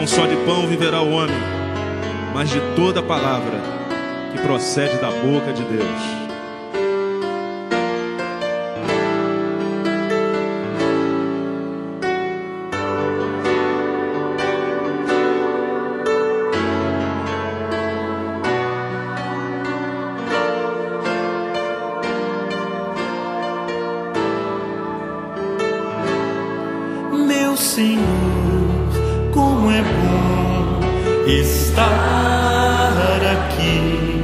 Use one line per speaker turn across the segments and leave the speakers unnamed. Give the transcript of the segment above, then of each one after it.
Não só de pão viverá o homem, mas de toda palavra que procede da boca de Deus.
Meu Senhor, como é bom estar aqui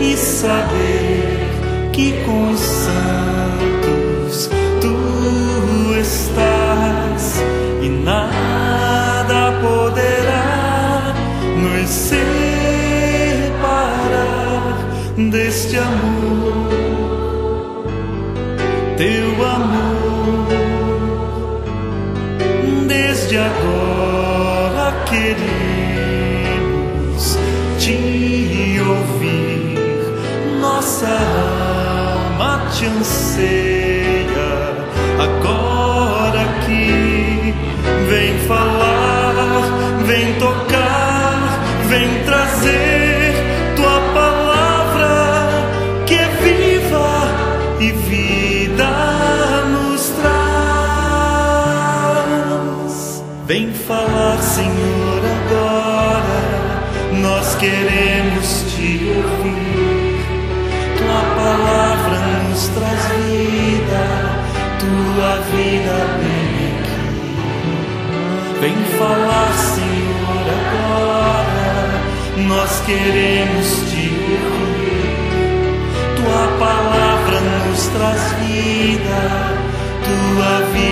e saber que com os santos tu estás e nada poderá nos separar deste amor, teu amor desde agora queremos te ouvir. Nossa alma te anseia agora que vem falar, vem tocar, Vem falar, Senhor, agora. Nós queremos te ouvir. Tua palavra nos traz vida, tua vida vem aqui. Vem falar, Senhor, agora. Nós queremos te ouvir. Tua palavra nos traz vida, tua vida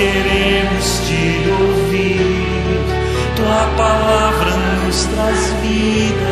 queremos te ouvir. Tua palavra nos traz vida.